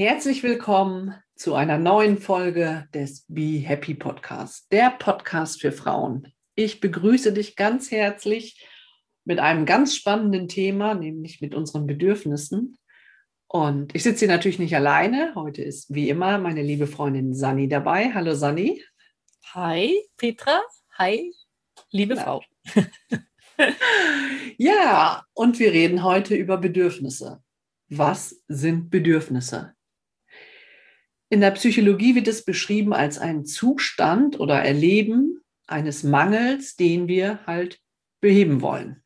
Herzlich willkommen zu einer neuen Folge des Be Happy Podcast, der Podcast für Frauen. Ich begrüße dich ganz herzlich mit einem ganz spannenden Thema, nämlich mit unseren Bedürfnissen. Und ich sitze hier natürlich nicht alleine. Heute ist wie immer meine liebe Freundin Sani dabei. Hallo Sani. Hi Petra. Hi, liebe ja. Frau. ja, und wir reden heute über Bedürfnisse. Was sind Bedürfnisse? In der Psychologie wird es beschrieben als ein Zustand oder Erleben eines Mangels, den wir halt beheben wollen.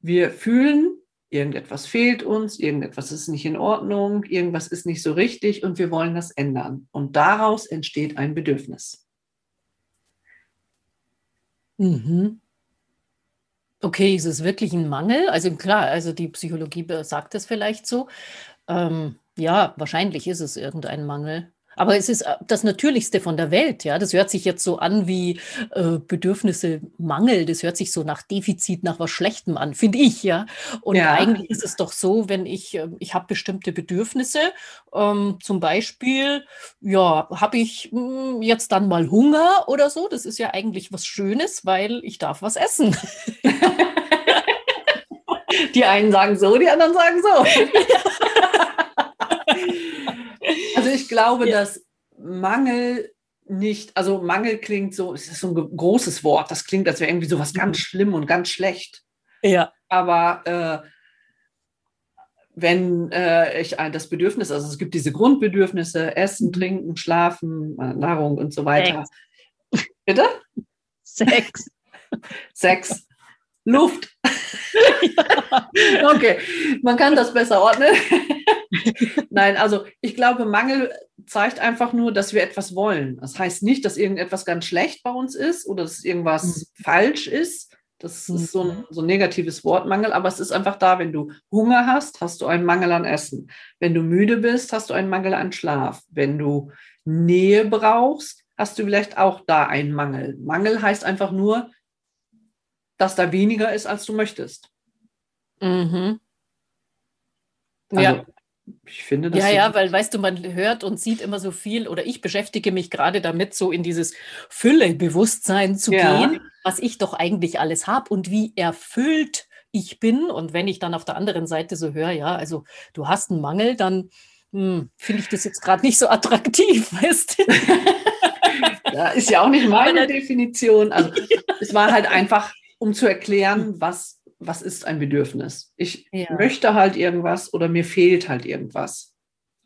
Wir fühlen, irgendetwas fehlt uns, irgendetwas ist nicht in Ordnung, irgendwas ist nicht so richtig und wir wollen das ändern. Und daraus entsteht ein Bedürfnis. Mhm. Okay, ist es wirklich ein Mangel? Also klar, also die Psychologie sagt es vielleicht so. Ähm, ja, wahrscheinlich ist es irgendein Mangel. Aber es ist äh, das Natürlichste von der Welt, ja. Das hört sich jetzt so an wie äh, Bedürfnisse Mangel. Das hört sich so nach Defizit, nach was Schlechtem an, finde ich, ja. Und ja. eigentlich ist es doch so, wenn ich, äh, ich habe bestimmte Bedürfnisse, ähm, zum Beispiel, ja, habe ich mh, hm, jetzt dann mal Hunger oder so. Das ist ja eigentlich was Schönes, weil ich darf was essen. die einen sagen so, die anderen sagen so. Also ich glaube, ja. dass Mangel nicht, also Mangel klingt so, es ist so ein großes Wort, das klingt, als wäre irgendwie so was ganz mhm. schlimm und ganz schlecht. Ja. Aber äh, wenn äh, ich das Bedürfnis, also es gibt diese Grundbedürfnisse, Essen, mhm. Trinken, Schlafen, äh, Nahrung und so weiter. Sex. Bitte? Sex. Sex. Luft. Ja. Okay, man kann das besser ordnen. Nein, also ich glaube, Mangel zeigt einfach nur, dass wir etwas wollen. Das heißt nicht, dass irgendetwas ganz schlecht bei uns ist oder dass irgendwas mhm. falsch ist. Das ist so ein, mhm. so ein negatives Wort, Mangel, aber es ist einfach da, wenn du Hunger hast, hast du einen Mangel an Essen. Wenn du müde bist, hast du einen Mangel an Schlaf. Wenn du Nähe brauchst, hast du vielleicht auch da einen Mangel. Mangel heißt einfach nur, dass da weniger ist, als du möchtest. Mhm. Also, ja. Ich finde das. Ja, so ja, weil weißt du, man hört und sieht immer so viel, oder ich beschäftige mich gerade damit, so in dieses Fülle-Bewusstsein zu ja. gehen, was ich doch eigentlich alles habe und wie erfüllt ich bin. Und wenn ich dann auf der anderen Seite so höre, ja, also du hast einen Mangel, dann hm, finde ich das jetzt gerade nicht so attraktiv, weißt du? ja, ist ja auch nicht meine Definition. Also es war halt einfach, um zu erklären, was was ist ein Bedürfnis? Ich ja. möchte halt irgendwas oder mir fehlt halt irgendwas.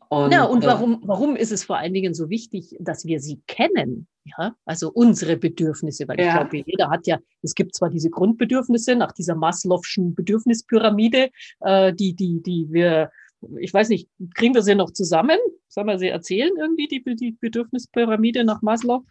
Und, ja, und äh, warum, warum ist es vor allen Dingen so wichtig, dass wir sie kennen? Ja, also unsere Bedürfnisse, weil ja. ich glaube, jeder hat ja, es gibt zwar diese Grundbedürfnisse nach dieser Maslow'schen Bedürfnispyramide, äh, die, die, die wir, ich weiß nicht, kriegen wir sie noch zusammen? Sollen wir sie erzählen irgendwie, die, die Bedürfnispyramide nach Maslow?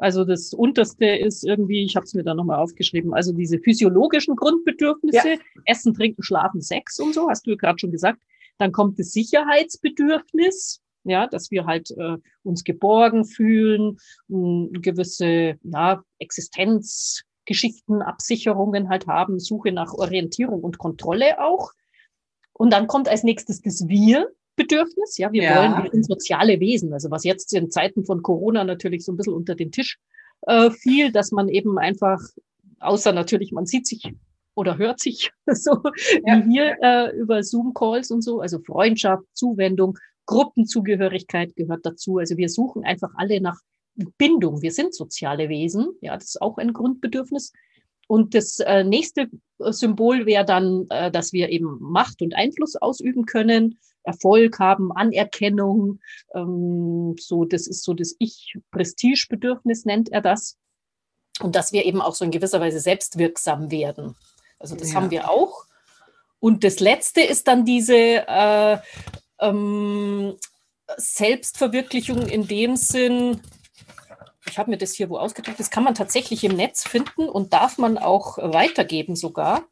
Also das unterste ist irgendwie, ich habe es mir da nochmal aufgeschrieben, also diese physiologischen Grundbedürfnisse, ja. Essen, Trinken, Schlafen, Sex und so, hast du gerade schon gesagt. Dann kommt das Sicherheitsbedürfnis, ja, dass wir halt äh, uns geborgen fühlen, gewisse ja, Existenzgeschichten, Absicherungen halt haben, Suche nach Orientierung und Kontrolle auch. Und dann kommt als nächstes das Wir, Bedürfnis. Ja, wir ja. wollen, wir sind soziale Wesen. Also was jetzt in Zeiten von Corona natürlich so ein bisschen unter den Tisch äh, fiel, dass man eben einfach, außer natürlich, man sieht sich oder hört sich so ja. wie hier äh, über Zoom-Calls und so, also Freundschaft, Zuwendung, Gruppenzugehörigkeit gehört dazu. Also wir suchen einfach alle nach Bindung. Wir sind soziale Wesen. Ja, das ist auch ein Grundbedürfnis. Und das äh, nächste Symbol wäre dann, äh, dass wir eben Macht und Einfluss ausüben können, Erfolg haben, Anerkennung. Ähm, so, das ist so das Ich-Prestigebedürfnis, nennt er das. Und dass wir eben auch so in gewisser Weise selbstwirksam werden. Also das ja. haben wir auch. Und das letzte ist dann diese, äh, ähm, Selbstverwirklichung in dem Sinn, ich habe mir das hier wo ausgedrückt, das kann man tatsächlich im Netz finden und darf man auch weitergeben sogar.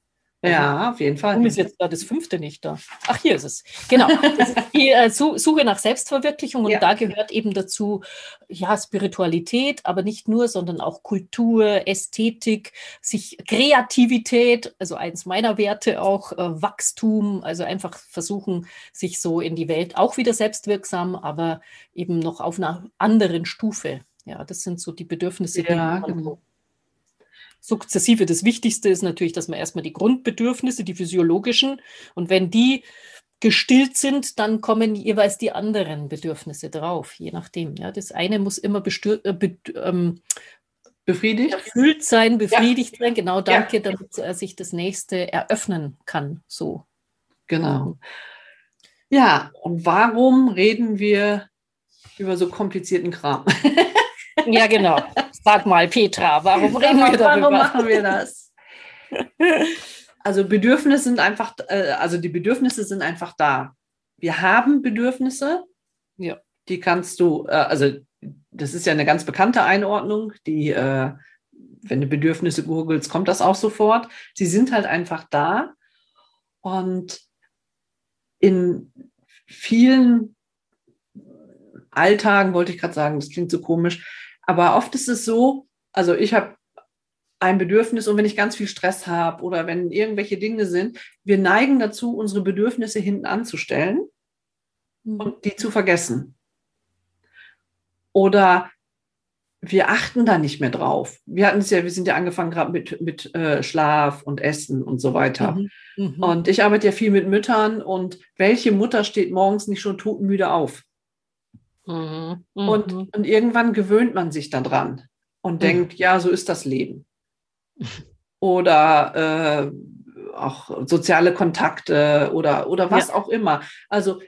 Ja, auf jeden Fall. Warum ist jetzt da das fünfte nicht da? Ach, hier ist es. Genau. Das ist die äh, Suche nach Selbstverwirklichung und ja. da gehört eben dazu, ja, Spiritualität, aber nicht nur, sondern auch Kultur, Ästhetik, sich Kreativität, also eins meiner Werte auch, äh, Wachstum, also einfach versuchen, sich so in die Welt auch wieder selbstwirksam, aber eben noch auf einer anderen Stufe. Ja, das sind so die Bedürfnisse, die ja, man genau sukzessive. Das Wichtigste ist natürlich, dass man erstmal die Grundbedürfnisse, die physiologischen, und wenn die gestillt sind, dann kommen jeweils die anderen Bedürfnisse drauf, je nachdem. Ja, das eine muss immer äh, be ähm, befriedigt erfüllt sein, befriedigt ja. sein. Genau, danke, ja. damit er sich das nächste eröffnen kann. So. Genau. Ja, und warum reden wir über so komplizierten Kram? ja, genau. Sag mal, Petra, warum reden wir darüber? Warum machen wir das? Also Bedürfnisse sind einfach, äh, also die Bedürfnisse sind einfach da. Wir haben Bedürfnisse. Ja. Die kannst du, äh, also das ist ja eine ganz bekannte Einordnung, die, äh, wenn du Bedürfnisse googelst, kommt das auch sofort. Sie sind halt einfach da. Und in vielen Alltagen, wollte ich gerade sagen, das klingt so komisch, aber oft ist es so, also ich habe ein Bedürfnis und wenn ich ganz viel Stress habe oder wenn irgendwelche Dinge sind, wir neigen dazu, unsere Bedürfnisse hinten anzustellen mhm. und die zu vergessen. Oder wir achten da nicht mehr drauf. Wir hatten es ja, wir sind ja angefangen gerade mit, mit äh, Schlaf und Essen und so weiter. Mhm. Mhm. Und ich arbeite ja viel mit Müttern und welche Mutter steht morgens nicht schon totenmüde auf? Mhm. Und, mhm. und irgendwann gewöhnt man sich dann dran und mhm. denkt, ja, so ist das Leben. Oder äh, auch soziale Kontakte oder, oder was ja. auch immer. Also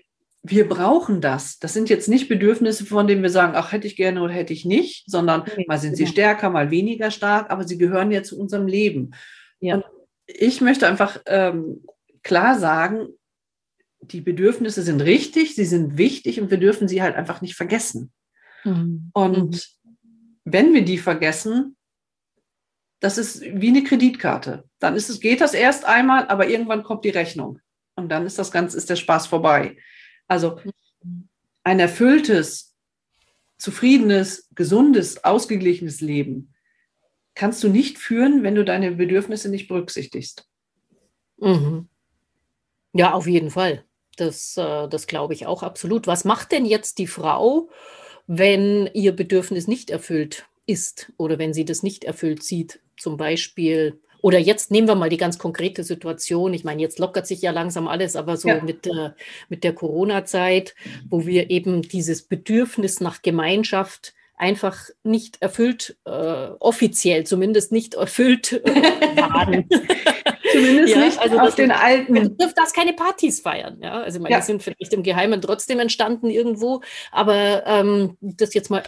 wir brauchen das. Das sind jetzt nicht Bedürfnisse, von denen wir sagen, ach, hätte ich gerne oder hätte ich nicht, sondern nee, mal sind genau. sie stärker, mal weniger stark, aber sie gehören ja zu unserem Leben. Ja. Und ich möchte einfach ähm, klar sagen, die Bedürfnisse sind richtig, sie sind wichtig und wir dürfen sie halt einfach nicht vergessen. Mhm. Und mhm. wenn wir die vergessen, das ist wie eine Kreditkarte. Dann ist es, geht das erst einmal, aber irgendwann kommt die Rechnung. Und dann ist das Ganze, ist der Spaß vorbei. Also ein erfülltes, zufriedenes, gesundes, ausgeglichenes Leben kannst du nicht führen, wenn du deine Bedürfnisse nicht berücksichtigst. Mhm. Ja, auf jeden Fall. Das, äh, das glaube ich auch absolut. Was macht denn jetzt die Frau, wenn ihr Bedürfnis nicht erfüllt ist oder wenn sie das nicht erfüllt sieht? Zum Beispiel, oder jetzt nehmen wir mal die ganz konkrete Situation. Ich meine, jetzt lockert sich ja langsam alles, aber so ja. mit, äh, mit der Corona-Zeit, wo wir eben dieses Bedürfnis nach Gemeinschaft einfach nicht erfüllt, äh, offiziell zumindest nicht erfüllt äh, waren. Zumindest ja, nicht also auf den alten. Du darfst keine Partys feiern. Ja? Also, meine, ja. die sind vielleicht im Geheimen trotzdem entstanden irgendwo, aber ähm, das jetzt mal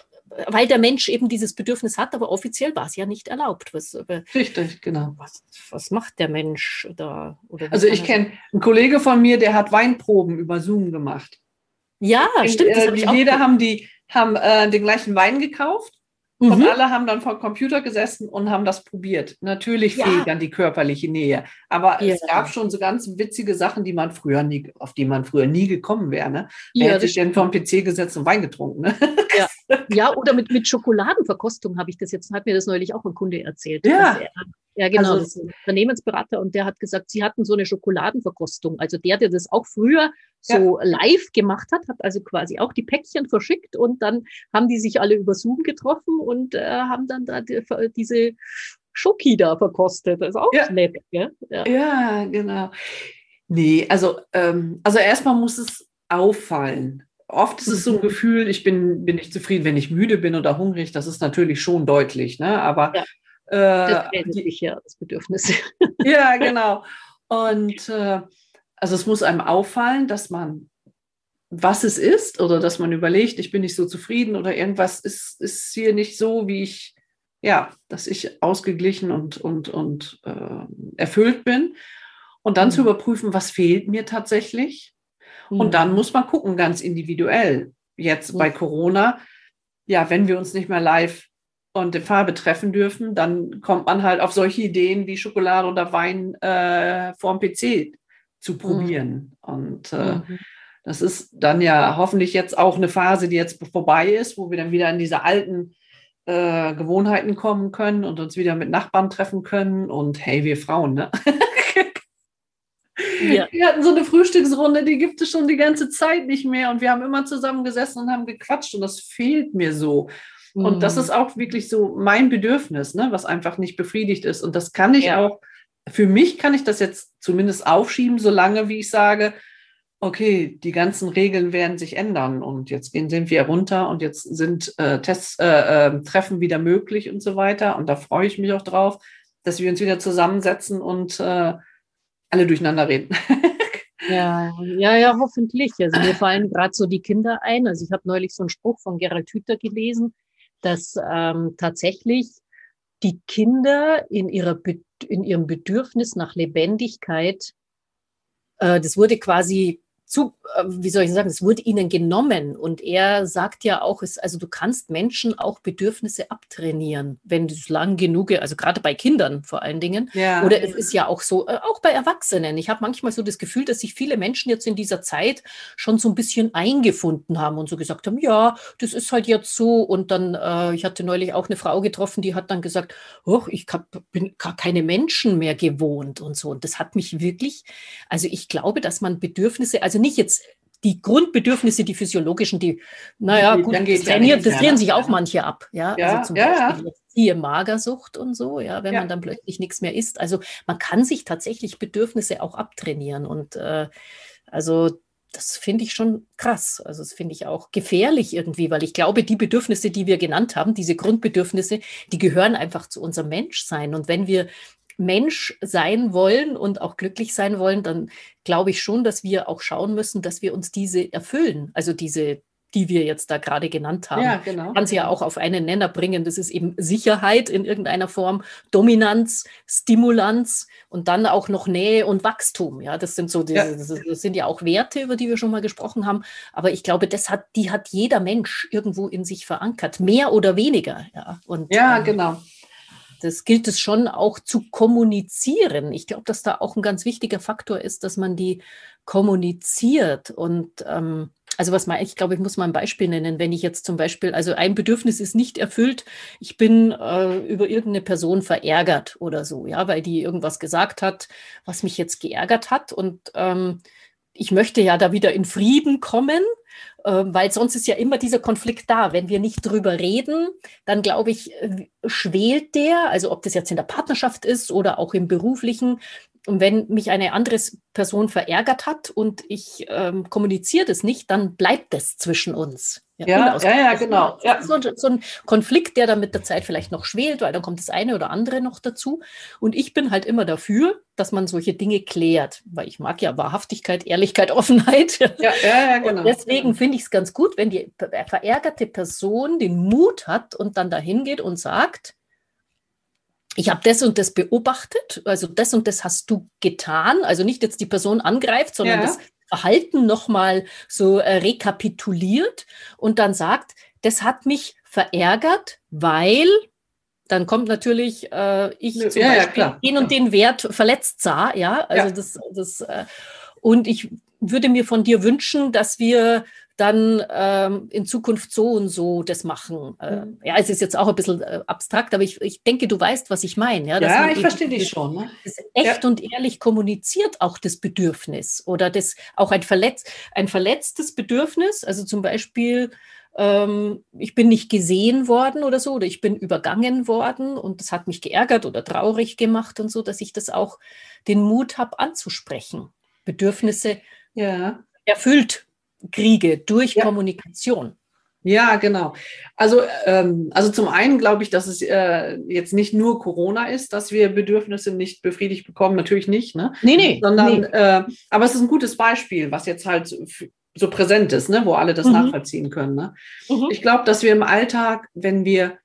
weil der Mensch eben dieses Bedürfnis hat, aber offiziell war es ja nicht erlaubt. Was, Richtig, genau. Was, was macht der Mensch da? also ich kenne einen Kollege von mir, der hat Weinproben über Zoom gemacht. Ja, stimmt. Das äh, jeder haben die haben äh, den gleichen Wein gekauft Mhm. Und alle haben dann vor dem Computer gesessen und haben das probiert. Natürlich ja. fehlt dann die körperliche Nähe. Aber ja. es gab schon so ganz witzige Sachen, die man früher nie, auf die man früher nie gekommen wäre. Ne? Wer ja, hätte sich denn vom PC gesetzt und Wein getrunken? Ne? Ja. Ja, oder mit, mit Schokoladenverkostung habe ich das jetzt, hat mir das neulich auch ein Kunde erzählt. Ja. Er, ja, genau, also, das ist ein Unternehmensberater und der hat gesagt, sie hatten so eine Schokoladenverkostung. Also der, der das auch früher so ja. live gemacht hat, hat also quasi auch die Päckchen verschickt und dann haben die sich alle über Zoom getroffen und äh, haben dann da die, diese Schoki da verkostet. Das ist auch ja. nett, gell? Ja. ja, genau. Nee, also, ähm, also erstmal muss es auffallen. Oft ist es so ein. Gefühl, ich bin, bin nicht zufrieden, wenn ich müde bin oder hungrig. Das ist natürlich schon deutlich, ne? Aber ja das äh, ich ja, das Bedürfnis. ja, genau. Und äh, also es muss einem auffallen, dass man, was es ist, oder dass man überlegt, ich bin nicht so zufrieden oder irgendwas ist, ist hier nicht so, wie ich, ja, dass ich ausgeglichen und, und, und äh, erfüllt bin. Und dann mhm. zu überprüfen, was fehlt mir tatsächlich. Mhm. Und dann muss man gucken, ganz individuell. Jetzt mhm. bei Corona, ja, wenn wir uns nicht mehr live und in Farbe treffen dürfen, dann kommt man halt auf solche Ideen wie Schokolade oder Wein äh, vorm PC zu probieren. Mhm. Und äh, mhm. das ist dann ja hoffentlich jetzt auch eine Phase, die jetzt vorbei ist, wo wir dann wieder in diese alten äh, Gewohnheiten kommen können und uns wieder mit Nachbarn treffen können. Und hey, wir Frauen, ne? Ja. Wir hatten so eine Frühstücksrunde, die gibt es schon die ganze Zeit nicht mehr. Und wir haben immer zusammengesessen und haben gequatscht. Und das fehlt mir so. Mhm. Und das mhm. ist auch wirklich so mein Bedürfnis, ne, was einfach nicht befriedigt ist. Und das kann ich ja. auch, für mich kann ich das jetzt zumindest aufschieben, solange wie ich sage, okay, die ganzen Regeln werden sich ändern und jetzt gehen, sind wir runter und jetzt sind äh, Tests, äh, äh, Treffen wieder möglich und so weiter. Und da freue ich mich auch drauf, dass wir uns wieder zusammensetzen und äh, alle durcheinander reden. ja, ja, ja, hoffentlich. Also mir fallen gerade so die Kinder ein. Also ich habe neulich so einen Spruch von Gerald Hüther gelesen, dass ähm, tatsächlich die Kinder in, ihrer, in ihrem Bedürfnis nach Lebendigkeit, äh, das wurde quasi zu, äh, wie soll ich sagen, es wurde ihnen genommen. Und er sagt ja auch, es, also du kannst Menschen auch Bedürfnisse abtrainieren, wenn du es lang genug, also gerade bei Kindern vor allen Dingen. Ja. Oder es ist ja auch so, äh, auch bei Erwachsenen. Ich habe manchmal so das Gefühl, dass sich viele Menschen jetzt in dieser Zeit schon so ein bisschen eingefunden haben und so gesagt haben, ja, das ist halt jetzt so. Und dann, äh, ich hatte neulich auch eine Frau getroffen, die hat dann gesagt, oh, ich hab, bin gar keine Menschen mehr gewohnt und so. Und das hat mich wirklich, also ich glaube, dass man Bedürfnisse, also nicht jetzt die Grundbedürfnisse, die physiologischen, die, naja, gut, das, trainiert, das drehen sich auch manche ab. Ja, ja also zum ja, Beispiel ja. hier Magersucht und so, ja, wenn ja. man dann plötzlich nichts mehr isst. Also man kann sich tatsächlich Bedürfnisse auch abtrainieren und äh, also das finde ich schon krass. Also das finde ich auch gefährlich irgendwie, weil ich glaube, die Bedürfnisse, die wir genannt haben, diese Grundbedürfnisse, die gehören einfach zu unserem Menschsein. Und wenn wir Mensch sein wollen und auch glücklich sein wollen, dann glaube ich schon, dass wir auch schauen müssen, dass wir uns diese erfüllen. Also diese, die wir jetzt da gerade genannt haben. Ja, genau. Kann sie ja auch auf einen Nenner bringen. Das ist eben Sicherheit in irgendeiner Form, Dominanz, Stimulanz und dann auch noch Nähe und Wachstum. Ja, das sind so, die, ja. das sind ja auch Werte, über die wir schon mal gesprochen haben. Aber ich glaube, das hat, die hat jeder Mensch irgendwo in sich verankert, mehr oder weniger. Ja, und, ja ähm, genau das gilt es schon auch zu kommunizieren. Ich glaube, dass da auch ein ganz wichtiger Faktor ist, dass man die kommuniziert. Und ähm, also was mal, ich glaube, ich muss mal ein Beispiel nennen. Wenn ich jetzt zum Beispiel, also ein Bedürfnis ist nicht erfüllt, ich bin äh, über irgendeine Person verärgert oder so, ja, weil die irgendwas gesagt hat, was mich jetzt geärgert hat. Und ähm, ich möchte ja da wieder in Frieden kommen, weil sonst ist ja immer dieser Konflikt da. Wenn wir nicht drüber reden, dann glaube ich, äh, schwelt der, also ob das jetzt in der Partnerschaft ist oder auch im beruflichen, und wenn mich eine andere Person verärgert hat und ich ähm, kommuniziere das nicht, dann bleibt das zwischen uns. Ja, ja, ja, genau. Ja. So, so, ein Konflikt, der dann mit der Zeit vielleicht noch schwelt, weil dann kommt das eine oder andere noch dazu. Und ich bin halt immer dafür, dass man solche Dinge klärt, weil ich mag ja Wahrhaftigkeit, Ehrlichkeit, Offenheit. Ja, ja, ja genau. Und deswegen finde ich es ganz gut, wenn die verärgerte Person den Mut hat und dann dahin geht und sagt, ich habe das und das beobachtet, also das und das hast du getan, also nicht jetzt die Person angreift, sondern ja. das Verhalten nochmal so äh, rekapituliert und dann sagt, das hat mich verärgert, weil dann kommt natürlich ich äh, zum ja, Beispiel ja, den und den Wert verletzt sah, ja, also das, das äh, und ich würde mir von dir wünschen, dass wir dann ähm, in Zukunft so und so das machen. Äh, mhm. ja, es ist jetzt auch ein bisschen äh, abstrakt, aber ich, ich denke, du weißt, was ich meine. Ja, ja ich verstehe dich schon. Ne? echt ja. und ehrlich kommuniziert auch das Bedürfnis oder das auch ein, verletz, ein verletztes Bedürfnis, also zum Beispiel ähm, ich bin nicht gesehen worden oder so, oder ich bin übergangen worden und das hat mich geärgert oder traurig gemacht und so, dass ich das auch den Mut habe anzusprechen. Bedürfnisse ja. erfüllt kriege durch ja. Kommunikation. Ja, genau. Also, ähm, also zum einen glaube ich, dass es äh, jetzt nicht nur Corona ist, dass wir Bedürfnisse nicht befriedigt bekommen, natürlich nicht, ne? Nee, nee. Sondern, nee. Äh, aber es ist ein gutes Beispiel, was jetzt halt so präsent ist, ne? wo alle das mhm. nachvollziehen können. Ne? Mhm. Ich glaube, dass wir im Alltag, wenn wir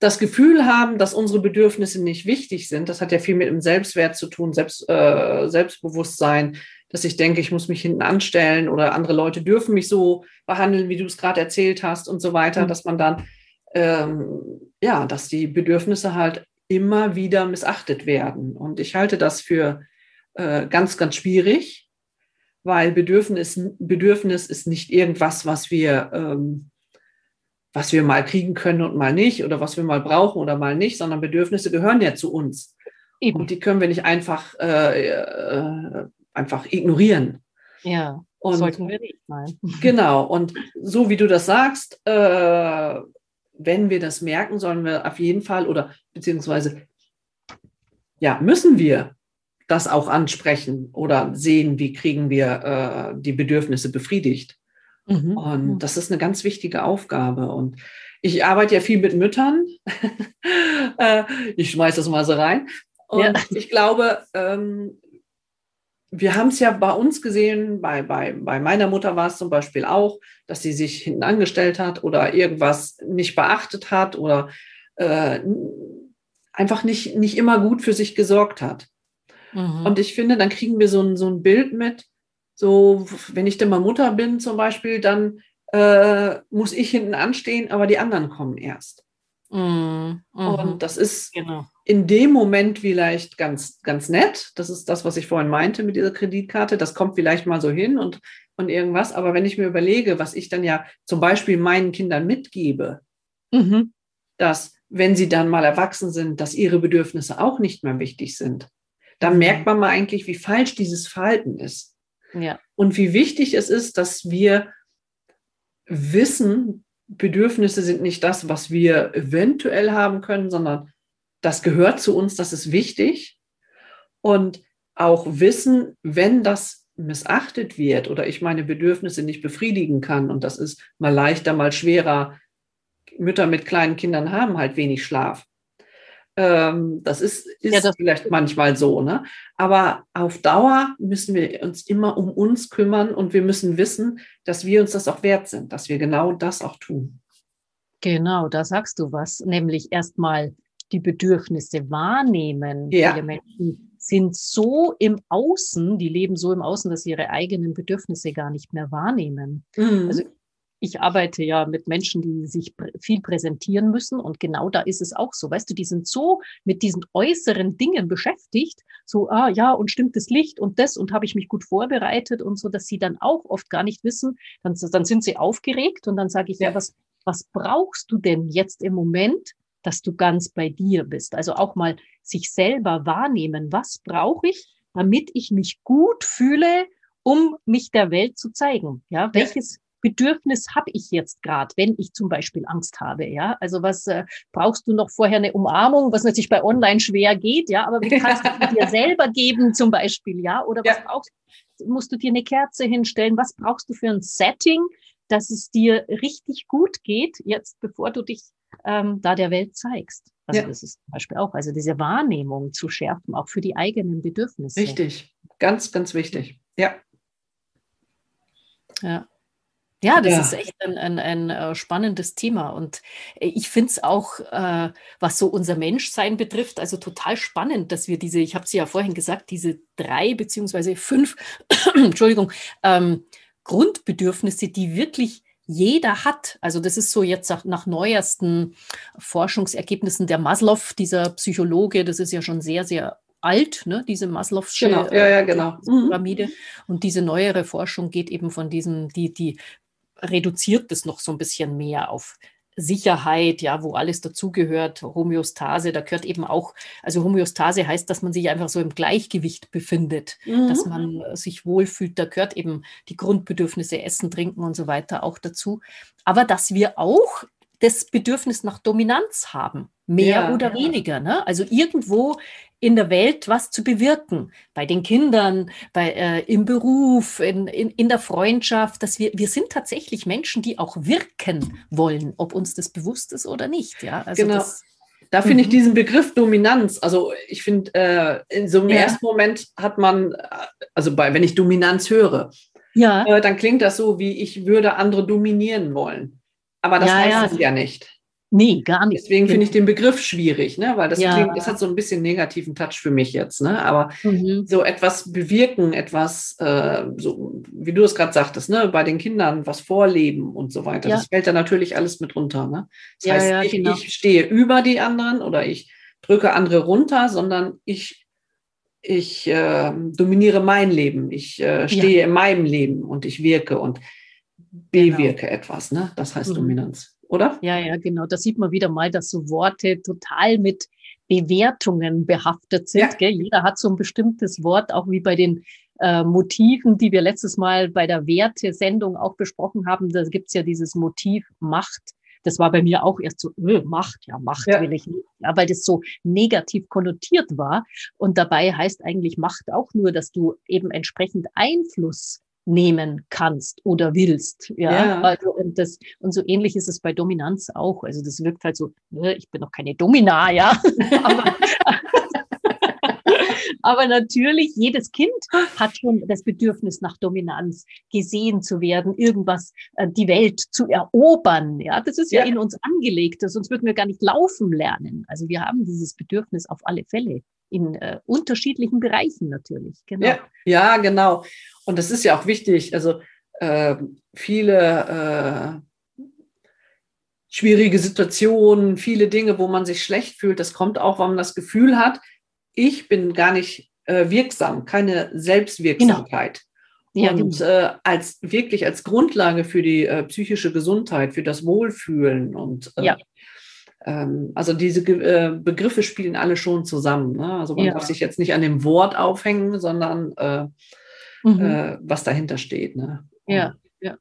das Gefühl haben, dass unsere Bedürfnisse nicht wichtig sind, das hat ja viel mit dem Selbstwert zu tun, Selbst, äh, Selbstbewusstsein, dass ich denke, ich muss mich hinten anstellen oder andere Leute dürfen mich so behandeln, wie du es gerade erzählt hast und so weiter, mhm. dass man dann, ähm, ja, dass die Bedürfnisse halt immer wieder missachtet werden. Und ich halte das für äh, ganz, ganz schwierig, weil Bedürfnis, Bedürfnis ist nicht irgendwas, was wir, ähm, was wir mal kriegen können und mal nicht oder was wir mal brauchen oder mal nicht, sondern Bedürfnisse gehören ja zu uns. Eben. Und die können wir nicht einfach, äh, äh, einfach ignorieren. Ja, und, sollten wir nicht mal. Genau, und so wie du das sagst, äh, wenn wir das merken, sollen wir auf jeden Fall oder beziehungsweise ja, müssen wir das auch ansprechen oder sehen, wie kriegen wir äh, die Bedürfnisse befriedigt. Mhm. Und das ist eine ganz wichtige Aufgabe. Und ich arbeite ja viel mit Müttern. Äh, ich schmeiße das mal so rein. Und ja. ich glaube, ähm, wir haben es ja bei uns gesehen, bei, bei, bei meiner Mutter war es zum Beispiel auch, dass sie sich hinten angestellt hat oder irgendwas nicht beachtet hat oder äh, einfach nicht, nicht immer gut für sich gesorgt hat. Mhm. Und ich finde, dann kriegen wir so ein, so ein Bild mit, so, wenn ich denn mal Mutter bin zum Beispiel, dann äh, muss ich hinten anstehen, aber die anderen kommen erst. Mhm. Mhm. Und das ist genau. In dem Moment vielleicht ganz, ganz nett. Das ist das, was ich vorhin meinte mit dieser Kreditkarte. Das kommt vielleicht mal so hin und, und irgendwas. Aber wenn ich mir überlege, was ich dann ja zum Beispiel meinen Kindern mitgebe, mhm. dass wenn sie dann mal erwachsen sind, dass ihre Bedürfnisse auch nicht mehr wichtig sind, dann mhm. merkt man mal eigentlich, wie falsch dieses Verhalten ist. Ja. Und wie wichtig es ist, dass wir wissen, Bedürfnisse sind nicht das, was wir eventuell haben können, sondern das gehört zu uns, das ist wichtig. Und auch wissen, wenn das missachtet wird oder ich meine Bedürfnisse nicht befriedigen kann, und das ist mal leichter, mal schwerer, Mütter mit kleinen Kindern haben halt wenig Schlaf. Ähm, das ist, ist ja, das vielleicht manchmal so, ne? Aber auf Dauer müssen wir uns immer um uns kümmern und wir müssen wissen, dass wir uns das auch wert sind, dass wir genau das auch tun. Genau, da sagst du was, nämlich erstmal die Bedürfnisse wahrnehmen. Ja. Viele Menschen sind so im Außen, die leben so im Außen, dass sie ihre eigenen Bedürfnisse gar nicht mehr wahrnehmen. Mhm. Also ich arbeite ja mit Menschen, die sich viel präsentieren müssen und genau da ist es auch so. Weißt du, die sind so mit diesen äußeren Dingen beschäftigt, so, ah ja, und stimmt das Licht und das und habe ich mich gut vorbereitet und so, dass sie dann auch oft gar nicht wissen, dann, dann sind sie aufgeregt und dann sage ich, ja, ja was, was brauchst du denn jetzt im Moment, dass du ganz bei dir bist? Also auch mal sich selber wahrnehmen, was brauche ich, damit ich mich gut fühle, um mich der Welt zu zeigen. Ja, welches, Bedürfnis habe ich jetzt gerade, wenn ich zum Beispiel Angst habe, ja? Also was äh, brauchst du noch vorher eine Umarmung, was natürlich bei Online schwer geht, ja? Aber wie kannst du dir selber geben zum Beispiel, ja? Oder was ja. brauchst musst du dir eine Kerze hinstellen? Was brauchst du für ein Setting, dass es dir richtig gut geht, jetzt bevor du dich ähm, da der Welt zeigst? Also ja. das ist zum Beispiel auch, also diese Wahrnehmung zu schärfen, auch für die eigenen Bedürfnisse. Richtig, ganz, ganz wichtig. Ja. Ja. Ja, das ja. ist echt ein, ein, ein, äh, spannendes Thema. Und äh, ich finde es auch, äh, was so unser Menschsein betrifft, also total spannend, dass wir diese, ich habe sie ja vorhin gesagt, diese drei beziehungsweise fünf, Entschuldigung, ähm, Grundbedürfnisse, die wirklich jeder hat. Also das ist so jetzt nach, nach neuesten Forschungsergebnissen der Maslow, dieser Psychologe, das ist ja schon sehr, sehr alt, ne, diese Maslow'sche genau. ja, ja, genau. Mhm. Pyramide. Und diese neuere Forschung geht eben von diesem, die, die reduziert das noch so ein bisschen mehr auf Sicherheit, ja, wo alles dazugehört, Homöostase, da gehört eben auch, also Homöostase heißt, dass man sich einfach so im Gleichgewicht befindet, mhm. dass man sich wohlfühlt, da gehört eben die Grundbedürfnisse Essen, Trinken und so weiter auch dazu. Aber dass wir auch das Bedürfnis nach Dominanz haben, mehr ja, oder ja. weniger. Ne? Also irgendwo in der Welt was zu bewirken, bei den Kindern, bei, äh, im Beruf, in, in, in der Freundschaft, dass wir, wir sind tatsächlich Menschen, die auch wirken wollen, ob uns das bewusst ist oder nicht. Ja? Also genau. Das, da finde ich mhm. diesen Begriff Dominanz, also ich finde, äh, in so einem ja. ersten Moment hat man, also bei, wenn ich Dominanz höre, ja. Äh, dann klingt das so, wie ich würde andere dominieren wollen. Aber das ja, heißt ja. es ja nicht. Nee, gar nicht. Deswegen finde ich den Begriff schwierig, ne? weil das, ja. klingt, das hat so ein bisschen negativen Touch für mich jetzt. Ne? Aber mhm. so etwas bewirken, etwas, äh, so wie du es gerade sagtest, ne? bei den Kindern was vorleben und so weiter, ja. das fällt da natürlich alles mit runter. Ne? Das ja, heißt, ich, genau. ich stehe über die anderen oder ich drücke andere runter, sondern ich, ich äh, dominiere mein Leben, ich äh, stehe in meinem Leben und ich wirke und. Bewirke genau. etwas. Ne? Das heißt mhm. Dominanz oder? Ja, ja, genau. Da sieht man wieder mal, dass so Worte total mit Bewertungen behaftet sind. Ja. Jeder hat so ein bestimmtes Wort, auch wie bei den äh, Motiven, die wir letztes Mal bei der Wertesendung auch besprochen haben. Da gibt's ja dieses Motiv Macht. Das war bei mir auch erst so, öh, Macht, ja, Macht ja. will ich nicht, ja, weil das so negativ konnotiert war. Und dabei heißt eigentlich Macht auch nur, dass du eben entsprechend Einfluss nehmen kannst oder willst. Ja, ja. Also, und, das, und so ähnlich ist es bei Dominanz auch. Also das wirkt halt so, ne, ich bin noch keine Domina, ja. aber, aber natürlich, jedes Kind hat schon das Bedürfnis nach Dominanz, gesehen zu werden, irgendwas, äh, die Welt zu erobern. Ja, das ist ja, ja in uns angelegt, sonst würden wir gar nicht laufen lernen. Also wir haben dieses Bedürfnis auf alle Fälle in äh, unterschiedlichen Bereichen natürlich. Genau. Ja, ja, genau. Und das ist ja auch wichtig. Also äh, viele äh, schwierige Situationen, viele Dinge, wo man sich schlecht fühlt, das kommt auch, weil man das Gefühl hat, ich bin gar nicht äh, wirksam, keine Selbstwirksamkeit. Genau. Ja, und genau. äh, als wirklich als Grundlage für die äh, psychische Gesundheit, für das Wohlfühlen und äh, ja. Ähm, also diese äh, Begriffe spielen alle schon zusammen. Ne? Also man ja. darf sich jetzt nicht an dem Wort aufhängen, sondern äh, mhm. äh, was dahinter steht. Ne? Ja, ja.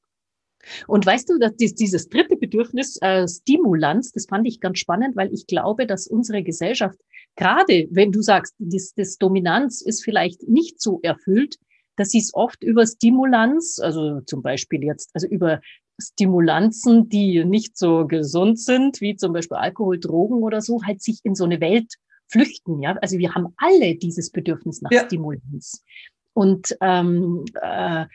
Und weißt du, dass dieses dritte Bedürfnis, äh, Stimulanz, das fand ich ganz spannend, weil ich glaube, dass unsere Gesellschaft, gerade wenn du sagst, das, das Dominanz ist vielleicht nicht so erfüllt, dass sie es oft über Stimulanz, also zum Beispiel jetzt, also über Stimulanzen, die nicht so gesund sind, wie zum Beispiel Alkohol, Drogen oder so, halt sich in so eine Welt flüchten. Ja, also wir haben alle dieses Bedürfnis nach ja. Stimulanz. Und ähm, äh,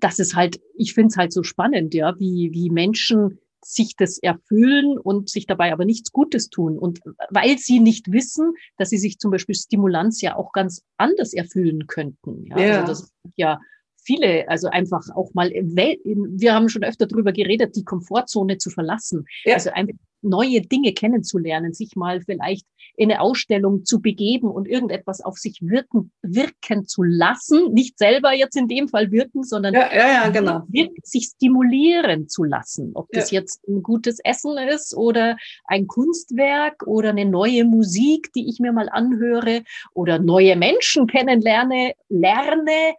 das ist halt, ich finde es halt so spannend, ja, wie, wie Menschen sich das erfüllen und sich dabei aber nichts Gutes tun. Und weil sie nicht wissen, dass sie sich zum Beispiel Stimulanz ja auch ganz anders erfüllen könnten. Ja, ja. Also das ja viele, also einfach auch mal, wir haben schon öfter darüber geredet, die Komfortzone zu verlassen. Ja. Also einfach neue Dinge kennenzulernen, sich mal vielleicht in eine Ausstellung zu begeben und irgendetwas auf sich wirken, wirken zu lassen, nicht selber jetzt in dem Fall wirken, sondern ja, ja, genau. sich stimulieren zu lassen. Ob das jetzt ein gutes Essen ist oder ein Kunstwerk oder eine neue Musik, die ich mir mal anhöre oder neue Menschen kennenlerne, lerne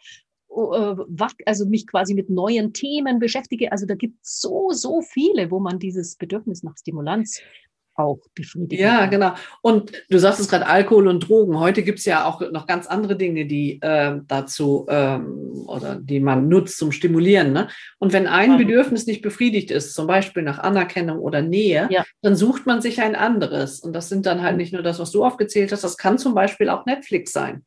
also mich quasi mit neuen Themen beschäftige. Also da gibt es so, so viele, wo man dieses Bedürfnis nach Stimulanz auch befriedigen Ja, genau. Und du sagst es gerade Alkohol und Drogen. Heute gibt es ja auch noch ganz andere Dinge, die äh, dazu ähm, oder die man nutzt zum Stimulieren. Ne? Und wenn ein Bedürfnis nicht befriedigt ist, zum Beispiel nach Anerkennung oder Nähe, ja. dann sucht man sich ein anderes. Und das sind dann halt nicht nur das, was du aufgezählt hast, das kann zum Beispiel auch Netflix sein.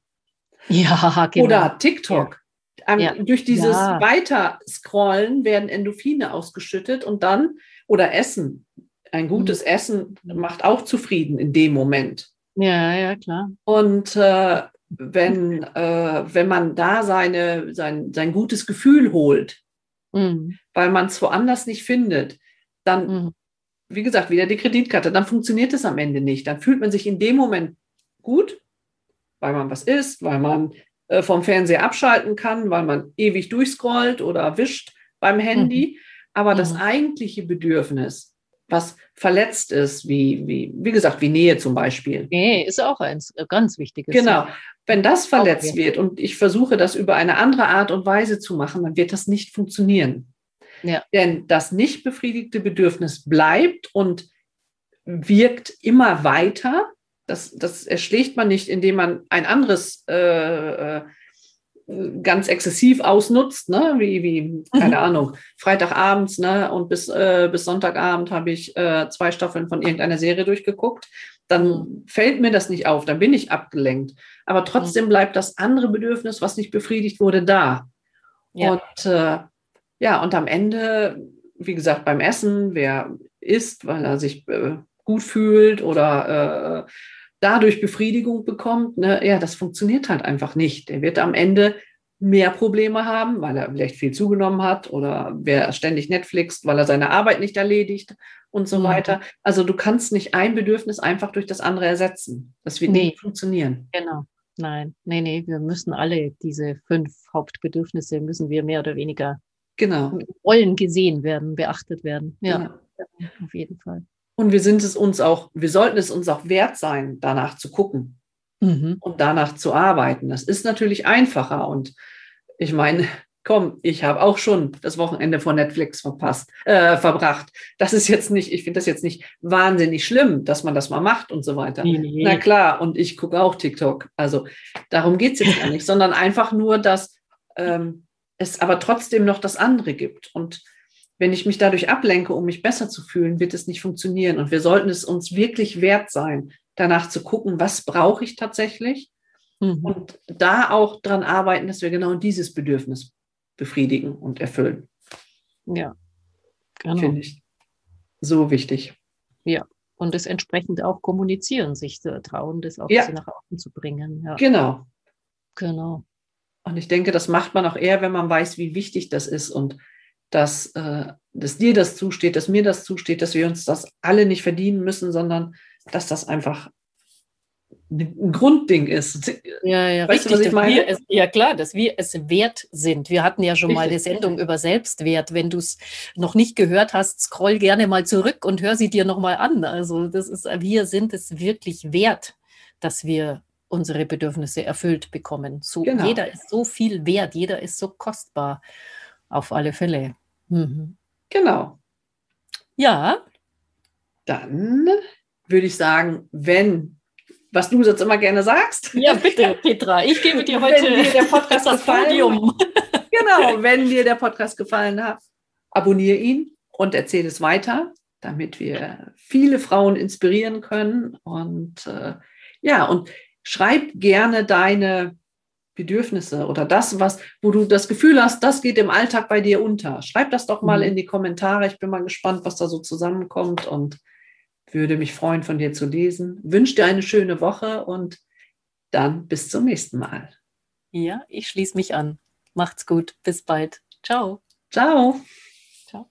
Ja, genau. Oder TikTok. Ja. Ähm, ja. Durch dieses ja. Weiterscrollen werden Endorphine ausgeschüttet und dann, oder Essen. Ein gutes mhm. Essen macht auch zufrieden in dem Moment. Ja, ja, klar. Und äh, wenn, äh, wenn man da seine, sein, sein gutes Gefühl holt, mhm. weil man es woanders nicht findet, dann, mhm. wie gesagt, wieder die Kreditkarte, dann funktioniert es am Ende nicht. Dann fühlt man sich in dem Moment gut, weil man was isst, weil man äh, vom Fernseher abschalten kann, weil man ewig durchscrollt oder wischt beim Handy. Mhm. Aber das mhm. eigentliche Bedürfnis, was verletzt ist, wie, wie, wie gesagt, wie Nähe zum Beispiel. Nähe ist auch ein ganz wichtiges. Genau. Wenn das verletzt wird und ich versuche, das über eine andere Art und Weise zu machen, dann wird das nicht funktionieren. Ja. Denn das nicht befriedigte Bedürfnis bleibt und wirkt immer weiter das, das erschlägt man nicht, indem man ein anderes äh, äh, ganz exzessiv ausnutzt, ne? wie, wie keine mhm. Ahnung, Freitagabends ne? und bis, äh, bis Sonntagabend habe ich äh, zwei Staffeln von irgendeiner Serie durchgeguckt. Dann mhm. fällt mir das nicht auf, dann bin ich abgelenkt. Aber trotzdem mhm. bleibt das andere Bedürfnis, was nicht befriedigt wurde, da. Ja. Und äh, ja, und am Ende, wie gesagt, beim Essen, wer isst, weil er sich äh, gut fühlt oder äh, dadurch Befriedigung bekommt, ne, ja, das funktioniert halt einfach nicht. Der wird am Ende mehr Probleme haben, weil er vielleicht viel zugenommen hat oder wer ständig Netflix, weil er seine Arbeit nicht erledigt und so mhm. weiter. Also du kannst nicht ein Bedürfnis einfach durch das andere ersetzen. Das wird nee. nicht funktionieren. Genau. Nein, nee, nee, wir müssen alle diese fünf Hauptbedürfnisse müssen wir mehr oder weniger genau. wollen gesehen werden, beachtet werden. Ja, genau. ja, auf jeden Fall. Und wir sind es uns auch, wir sollten es uns auch wert sein, danach zu gucken mhm. und danach zu arbeiten. Das ist natürlich einfacher. Und ich meine, komm, ich habe auch schon das Wochenende vor Netflix verpasst, äh, verbracht. Das ist jetzt nicht, ich finde das jetzt nicht wahnsinnig schlimm, dass man das mal macht und so weiter. Nee. Na klar, und ich gucke auch TikTok. Also darum geht es jetzt gar nicht, sondern einfach nur, dass ähm, es aber trotzdem noch das andere gibt. Und wenn ich mich dadurch ablenke, um mich besser zu fühlen, wird es nicht funktionieren. Und wir sollten es uns wirklich wert sein, danach zu gucken, was brauche ich tatsächlich mhm. und da auch dran arbeiten, dass wir genau dieses Bedürfnis befriedigen und erfüllen. Ja, genau. Finde ich so wichtig. Ja, und es entsprechend auch kommunizieren, sich zu trauen, das auch ja. nach außen zu bringen. Ja. Genau. Genau. Und ich denke, das macht man auch eher, wenn man weiß, wie wichtig das ist und dass, äh, dass dir das zusteht, dass mir das zusteht, dass wir uns das alle nicht verdienen müssen, sondern dass das einfach ein Grundding ist. Ja, ja, weißt richtig. Du, was ich Es, ja, klar, dass wir es wert sind. Wir hatten ja schon richtig. mal eine Sendung über Selbstwert. Wenn du es noch nicht gehört hast, scroll gerne mal zurück und hör sie dir nochmal an. Also, das ist, wir sind es wirklich wert, dass wir unsere Bedürfnisse erfüllt bekommen. So, genau. Jeder ist so viel wert, jeder ist so kostbar. Auf alle Fälle. Mhm. Genau. Ja. Dann würde ich sagen, wenn, was du jetzt immer gerne sagst. Ja, bitte, Petra, ich gebe dir heute wenn dir der Podcast das Podium. genau, wenn dir der Podcast gefallen hat, abonniere ihn und erzähle es weiter, damit wir viele Frauen inspirieren können. Und äh, ja, und schreib gerne deine Bedürfnisse oder das, was, wo du das Gefühl hast, das geht im Alltag bei dir unter. Schreib das doch mal mhm. in die Kommentare. Ich bin mal gespannt, was da so zusammenkommt und würde mich freuen, von dir zu lesen. Wünsche dir eine schöne Woche und dann bis zum nächsten Mal. Ja, ich schließe mich an. Macht's gut. Bis bald. Ciao. Ciao. Ciao.